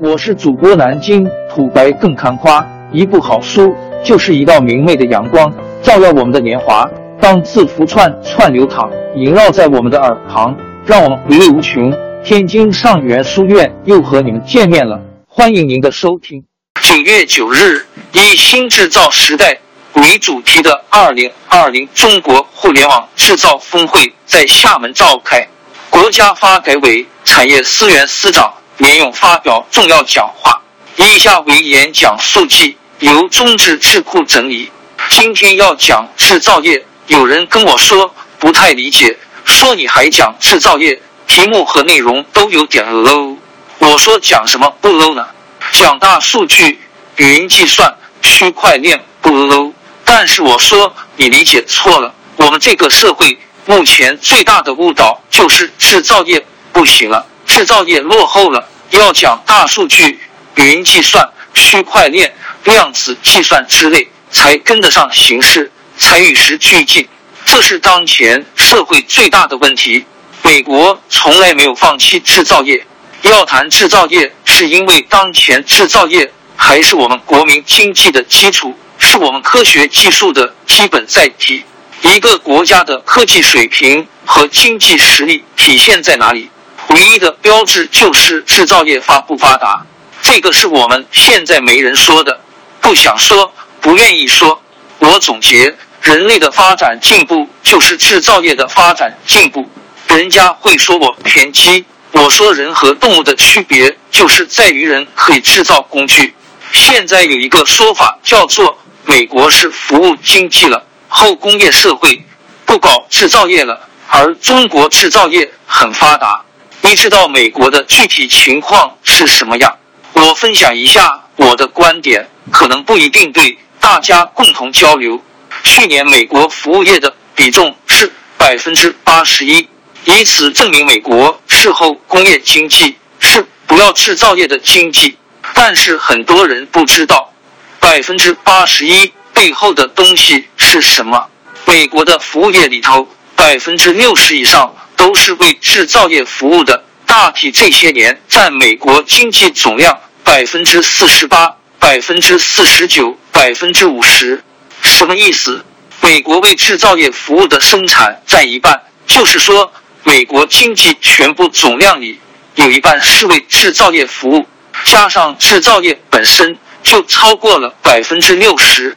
我是主播南京土白更看花，一部好书就是一道明媚的阳光，照耀我们的年华。当字符串串流淌，萦绕在我们的耳旁，让我们回味无穷。天津上元书院又和你们见面了，欢迎您的收听。九月九日，以新制造时代为主题的二零二零中国互联网制造峰会在厦门召开，国家发改委产业司原司长。连勇发表重要讲话，以下为演讲速记，由中智智库整理。今天要讲制造业，有人跟我说不太理解，说你还讲制造业，题目和内容都有点 low。我说讲什么不 low 呢？讲大数据、云计算、区块链不 low。但是我说你理解错了，我们这个社会目前最大的误导就是制造业不行了。制造业落后了，要讲大数据、云计算、区块链、量子计算之类，才跟得上形势，才与时俱进。这是当前社会最大的问题。美国从来没有放弃制造业。要谈制造业，是因为当前制造业还是我们国民经济的基础，是我们科学技术的基本载体。一个国家的科技水平和经济实力体现在哪里？唯一的标志就是制造业发不发达，这个是我们现在没人说的，不想说，不愿意说。我总结，人类的发展进步就是制造业的发展进步。人家会说我偏激，我说人和动物的区别就是在于人可以制造工具。现在有一个说法叫做美国是服务经济了，后工业社会不搞制造业了，而中国制造业很发达。你知道美国的具体情况是什么样？我分享一下我的观点，可能不一定对，大家共同交流。去年美国服务业的比重是百分之八十一，以此证明美国事后工业经济，是不要制造业的经济。但是很多人不知道，百分之八十一背后的东西是什么？美国的服务业里头，百分之六十以上。都是为制造业服务的，大体这些年占美国经济总量百分之四十八、百分之四十九、百分之五十。什么意思？美国为制造业服务的生产占一半，就是说美国经济全部总量里有一半是为制造业服务，加上制造业本身就超过了百分之六十。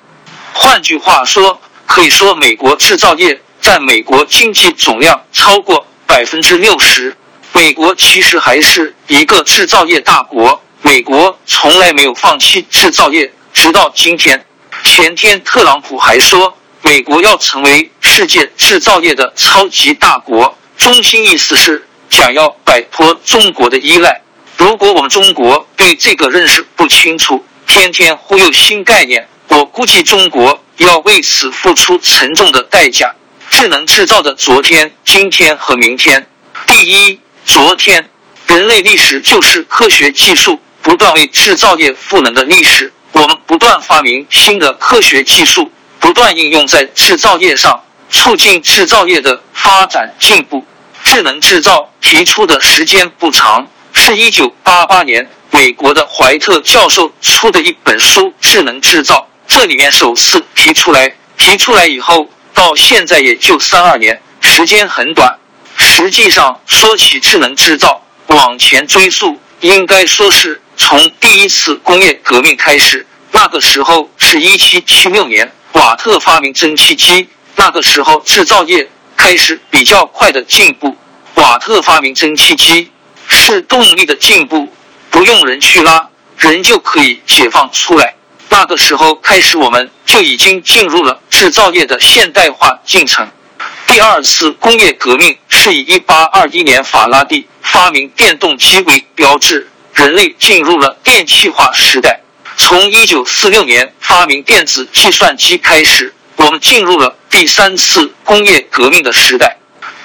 换句话说，可以说美国制造业。占美国经济总量超过百分之六十，美国其实还是一个制造业大国。美国从来没有放弃制造业，直到今天。前天特朗普还说，美国要成为世界制造业的超级大国，中心意思是想要摆脱中国的依赖。如果我们中国对这个认识不清楚，天天忽悠新概念，我估计中国要为此付出沉重的代价。智能制造的昨天、今天和明天。第一，昨天，人类历史就是科学技术不断为制造业赋能的历史。我们不断发明新的科学技术，不断应用在制造业上，促进制造业的发展进步。智能制造提出的时间不长，是一九八八年美国的怀特教授出的一本书《智能制造》，这里面首次提出来。提出来以后。到现在也就三二年，时间很短。实际上，说起智能制造，往前追溯，应该说是从第一次工业革命开始。那个时候是一七七六年，瓦特发明蒸汽机，那个时候制造业开始比较快的进步。瓦特发明蒸汽机是动力的进步，不用人去拉，人就可以解放出来。那个时候开始，我们就已经进入了制造业的现代化进程。第二次工业革命是以一八二一年法拉第发明电动机为标志，人类进入了电气化时代。从一九四六年发明电子计算机开始，我们进入了第三次工业革命的时代。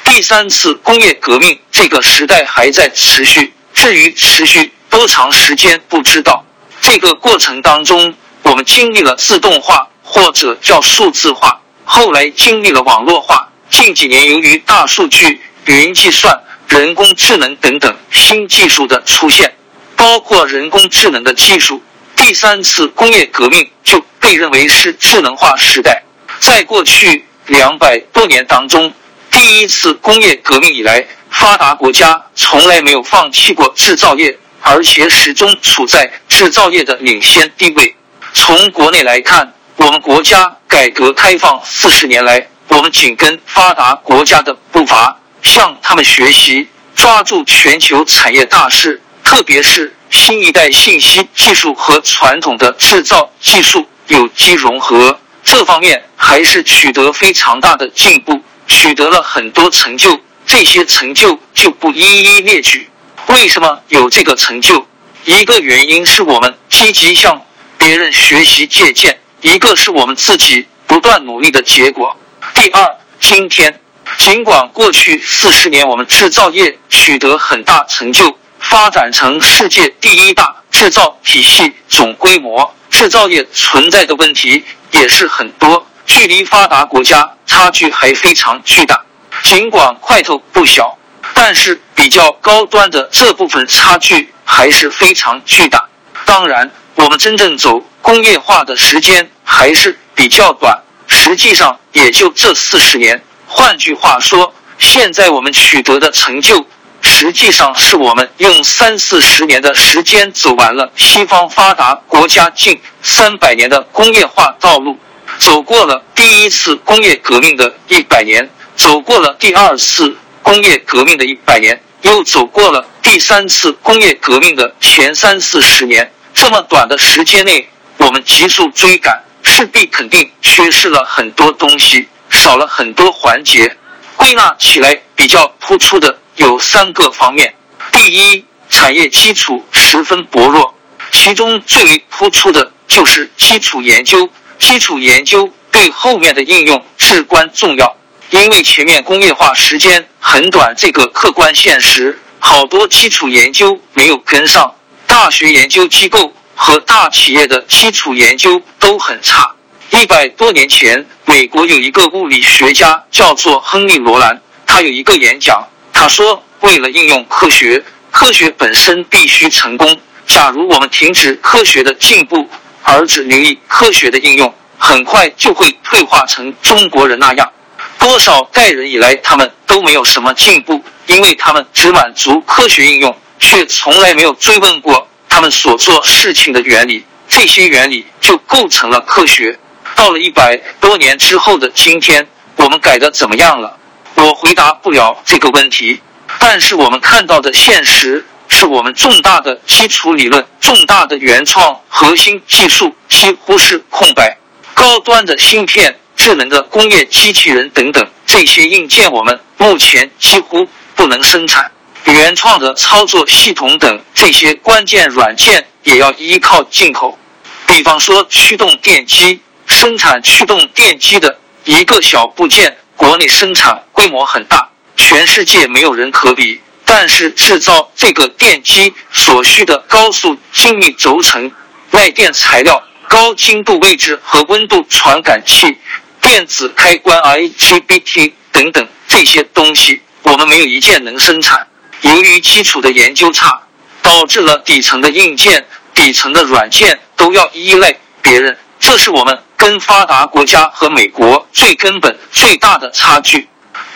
第三次工业革命这个时代还在持续，至于持续多长时间，不知道。这个过程当中。我们经历了自动化或者叫数字化，后来经历了网络化。近几年，由于大数据、云计算、人工智能等等新技术的出现，包括人工智能的技术。第三次工业革命就被认为是智能化时代。在过去两百多年当中，第一次工业革命以来，发达国家从来没有放弃过制造业，而且始终处在制造业的领先地位。从国内来看，我们国家改革开放四十年来，我们紧跟发达国家的步伐，向他们学习，抓住全球产业大势，特别是新一代信息技术和传统的制造技术有机融合，这方面还是取得非常大的进步，取得了很多成就。这些成就就不一一列举。为什么有这个成就？一个原因是我们积极向别人学习借鉴，一个是我们自己不断努力的结果。第二，今天尽管过去四十年我们制造业取得很大成就，发展成世界第一大制造体系总规模，制造业存在的问题也是很多，距离发达国家差距还非常巨大。尽管块头不小，但是比较高端的这部分差距还是非常巨大。当然，我们真正走工业化的时间还是比较短，实际上也就这四十年。换句话说，现在我们取得的成就，实际上是我们用三四十年的时间走完了西方发达国家近三百年的工业化道路，走过了第一次工业革命的一百年。走过了第二次工业革命的一百年，又走过了第三次工业革命的前三四十年。这么短的时间内，我们急速追赶，势必肯定缺失了很多东西，少了很多环节。归纳起来比较突出的有三个方面：第一，产业基础十分薄弱，其中最为突出的就是基础研究。基础研究对后面的应用至关重要。因为前面工业化时间很短，这个客观现实，好多基础研究没有跟上，大学研究机构和大企业的基础研究都很差。一百多年前，美国有一个物理学家叫做亨利·罗兰，他有一个演讲，他说：“为了应用科学，科学本身必须成功。假如我们停止科学的进步，而只留意科学的应用，很快就会退化成中国人那样。”多少代人以来，他们都没有什么进步，因为他们只满足科学应用，却从来没有追问过他们所做事情的原理。这些原理就构成了科学。到了一百多年之后的今天，我们改的怎么样了？我回答不了这个问题。但是我们看到的现实是我们重大的基础理论、重大的原创核心技术几乎是空白，高端的芯片。智能的工业机器人等等这些硬件，我们目前几乎不能生产。原创的操作系统等这些关键软件也要依靠进口。比方说驱动电机，生产驱动电机的一个小部件，国内生产规模很大，全世界没有人可比。但是制造这个电机所需的高速精密轴承、耐电材料、高精度位置和温度传感器。电子开关、IGBT 等等这些东西，我们没有一件能生产。由于基础的研究差，导致了底层的硬件、底层的软件都要依赖别人，这是我们跟发达国家和美国最根本、最大的差距。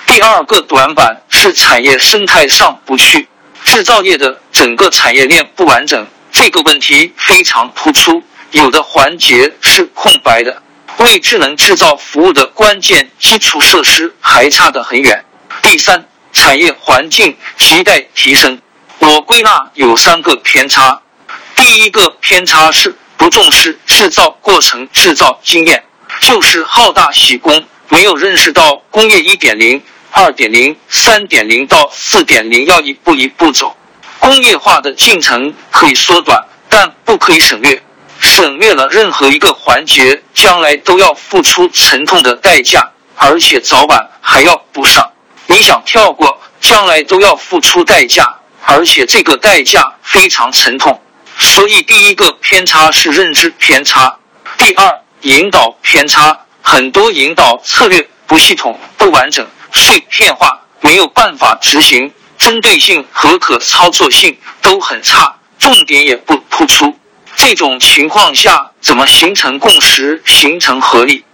第二个短板是产业生态上不去，制造业的整个产业链不完整，这个问题非常突出，有的环节是空白的。为智能制造服务的关键基础设施还差得很远。第三，产业环境亟待提升。我归纳有三个偏差。第一个偏差是不重视制造过程、制造经验，就是好大喜功，没有认识到工业一点零、二点零、三点零到四点零要一步一步走。工业化的进程可以缩短，但不可以省略。省略了任何一个环节，将来都要付出沉痛的代价，而且早晚还要补上。你想跳过，将来都要付出代价，而且这个代价非常沉痛。所以，第一个偏差是认知偏差，第二引导偏差，很多引导策略不系统、不完整、碎片化，没有办法执行，针对性和可操作性都很差。重点也不突出。这种情况下，怎么形成共识、形成合力？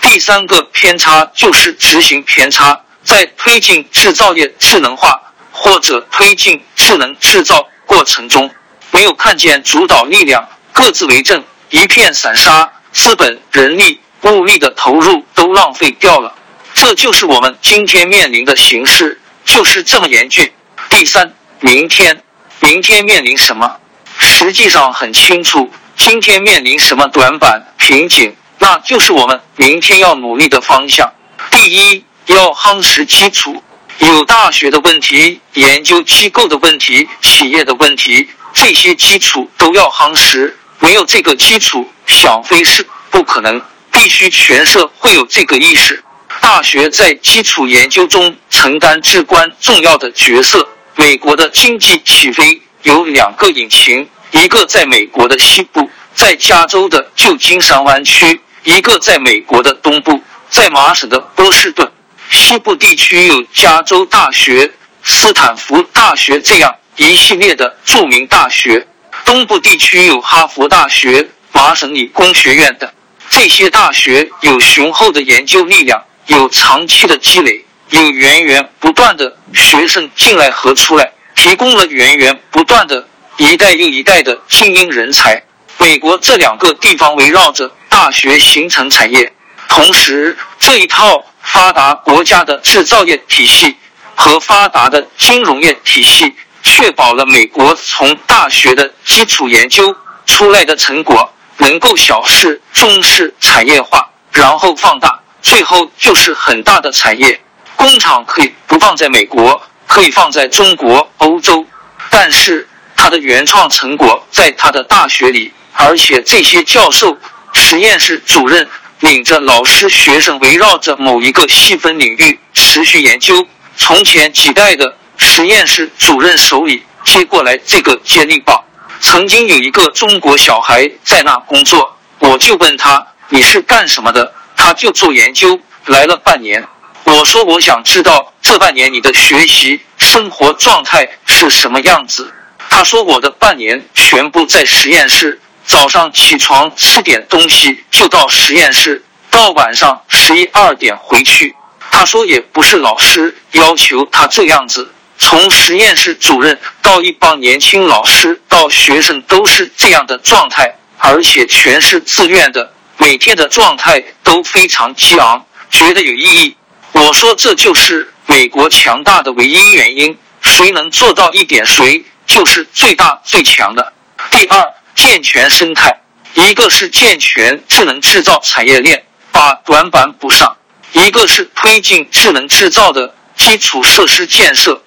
第三个偏差就是执行偏差，在推进制造业智能化或者推进智能制造过程中，没有看见主导力量，各自为政，一片散沙，资本、人力、物力的投入都浪费掉了。这就是我们今天面临的形势，就是这么严峻。第三，明天，明天面临什么？实际上很清楚，今天面临什么短板瓶颈，那就是我们明天要努力的方向。第一，要夯实基础，有大学的问题、研究机构的问题、企业的问题，这些基础都要夯实。没有这个基础，想飞是不可能。必须全社会有这个意识。大学在基础研究中承担至关重要的角色。美国的经济起飞有两个引擎，一个在美国的西部，在加州的旧金山湾区；一个在美国的东部，在麻省的波士顿。西部地区有加州大学、斯坦福大学这样一系列的著名大学；东部地区有哈佛大学、麻省理工学院等。这些大学有雄厚的研究力量。有长期的积累，有源源不断的学生进来和出来，提供了源源不断的一代又一代的精英人才。美国这两个地方围绕着大学形成产业，同时这一套发达国家的制造业体系和发达的金融业体系，确保了美国从大学的基础研究出来的成果能够小事中试产业化，然后放大。最后就是很大的产业工厂，可以不放在美国，可以放在中国、欧洲，但是他的原创成果在他的大学里，而且这些教授、实验室主任领着老师、学生，围绕着某一个细分领域持续研究。从前几代的实验室主任手里接过来这个接力棒，曾经有一个中国小孩在那工作，我就问他：“你是干什么的？”他就做研究来了半年，我说我想知道这半年你的学习生活状态是什么样子。他说我的半年全部在实验室，早上起床吃点东西就到实验室，到晚上十一二点回去。他说也不是老师要求他这样子，从实验室主任到一帮年轻老师到学生都是这样的状态，而且全是自愿的。每天的状态都非常激昂，觉得有意义。我说这就是美国强大的唯一原因，谁能做到一点，谁就是最大最强的。第二，健全生态，一个是健全智能制造产业链，把短板补上；一个是推进智能制造的基础设施建设，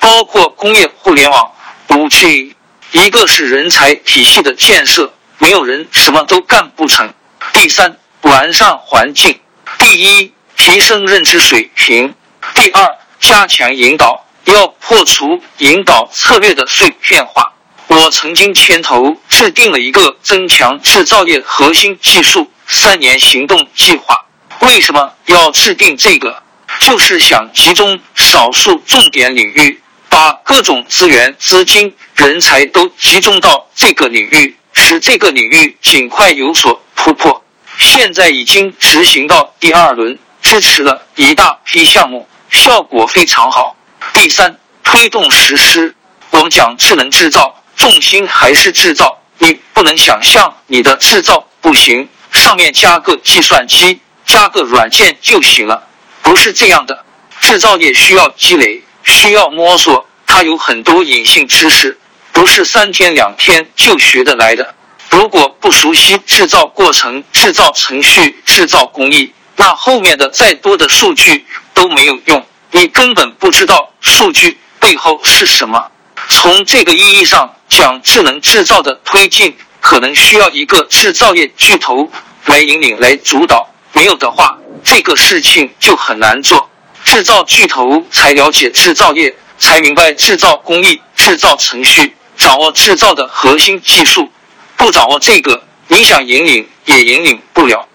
包括工业互联网、五 G；一个是人才体系的建设，没有人什么都干不成。第三，完善环境。第一，提升认知水平。第二，加强引导，要破除引导策略的碎片化。我曾经牵头制定了一个增强制造业核心技术三年行动计划。为什么要制定这个？就是想集中少数重点领域，把各种资源、资金、人才都集中到这个领域，使这个领域尽快有所。突破，现在已经执行到第二轮，支持了一大批项目，效果非常好。第三，推动实施。我们讲智能制造，重心还是制造。你不能想象你的制造不行，上面加个计算机，加个软件就行了，不是这样的。制造业需要积累，需要摸索，它有很多隐性知识，不是三天两天就学得来的。如果不熟悉制造过程、制造程序、制造工艺，那后面的再多的数据都没有用，你根本不知道数据背后是什么。从这个意义上讲，智能制造的推进可能需要一个制造业巨头来引领、来主导，没有的话，这个事情就很难做。制造巨头才了解制造业，才明白制造工艺、制造程序，掌握制造的核心技术。不掌握这个，你想引领也引领不了。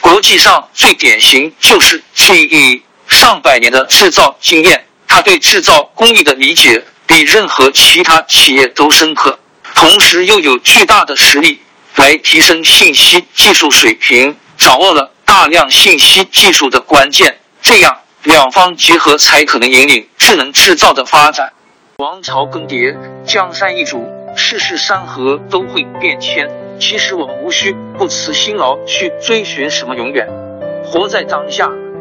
国际上最典型就是 GE，上百年的制造经验，他对制造工艺的理解比任何其他企业都深刻。同时又有巨大的实力来提升信息技术水平，掌握了大量信息技术的关键。这样，两方结合才可能引领智能制造的发展。王朝更迭，江山易主，世事山河都会变迁。其实我们无需不辞辛劳去追寻什么永远，活在当下，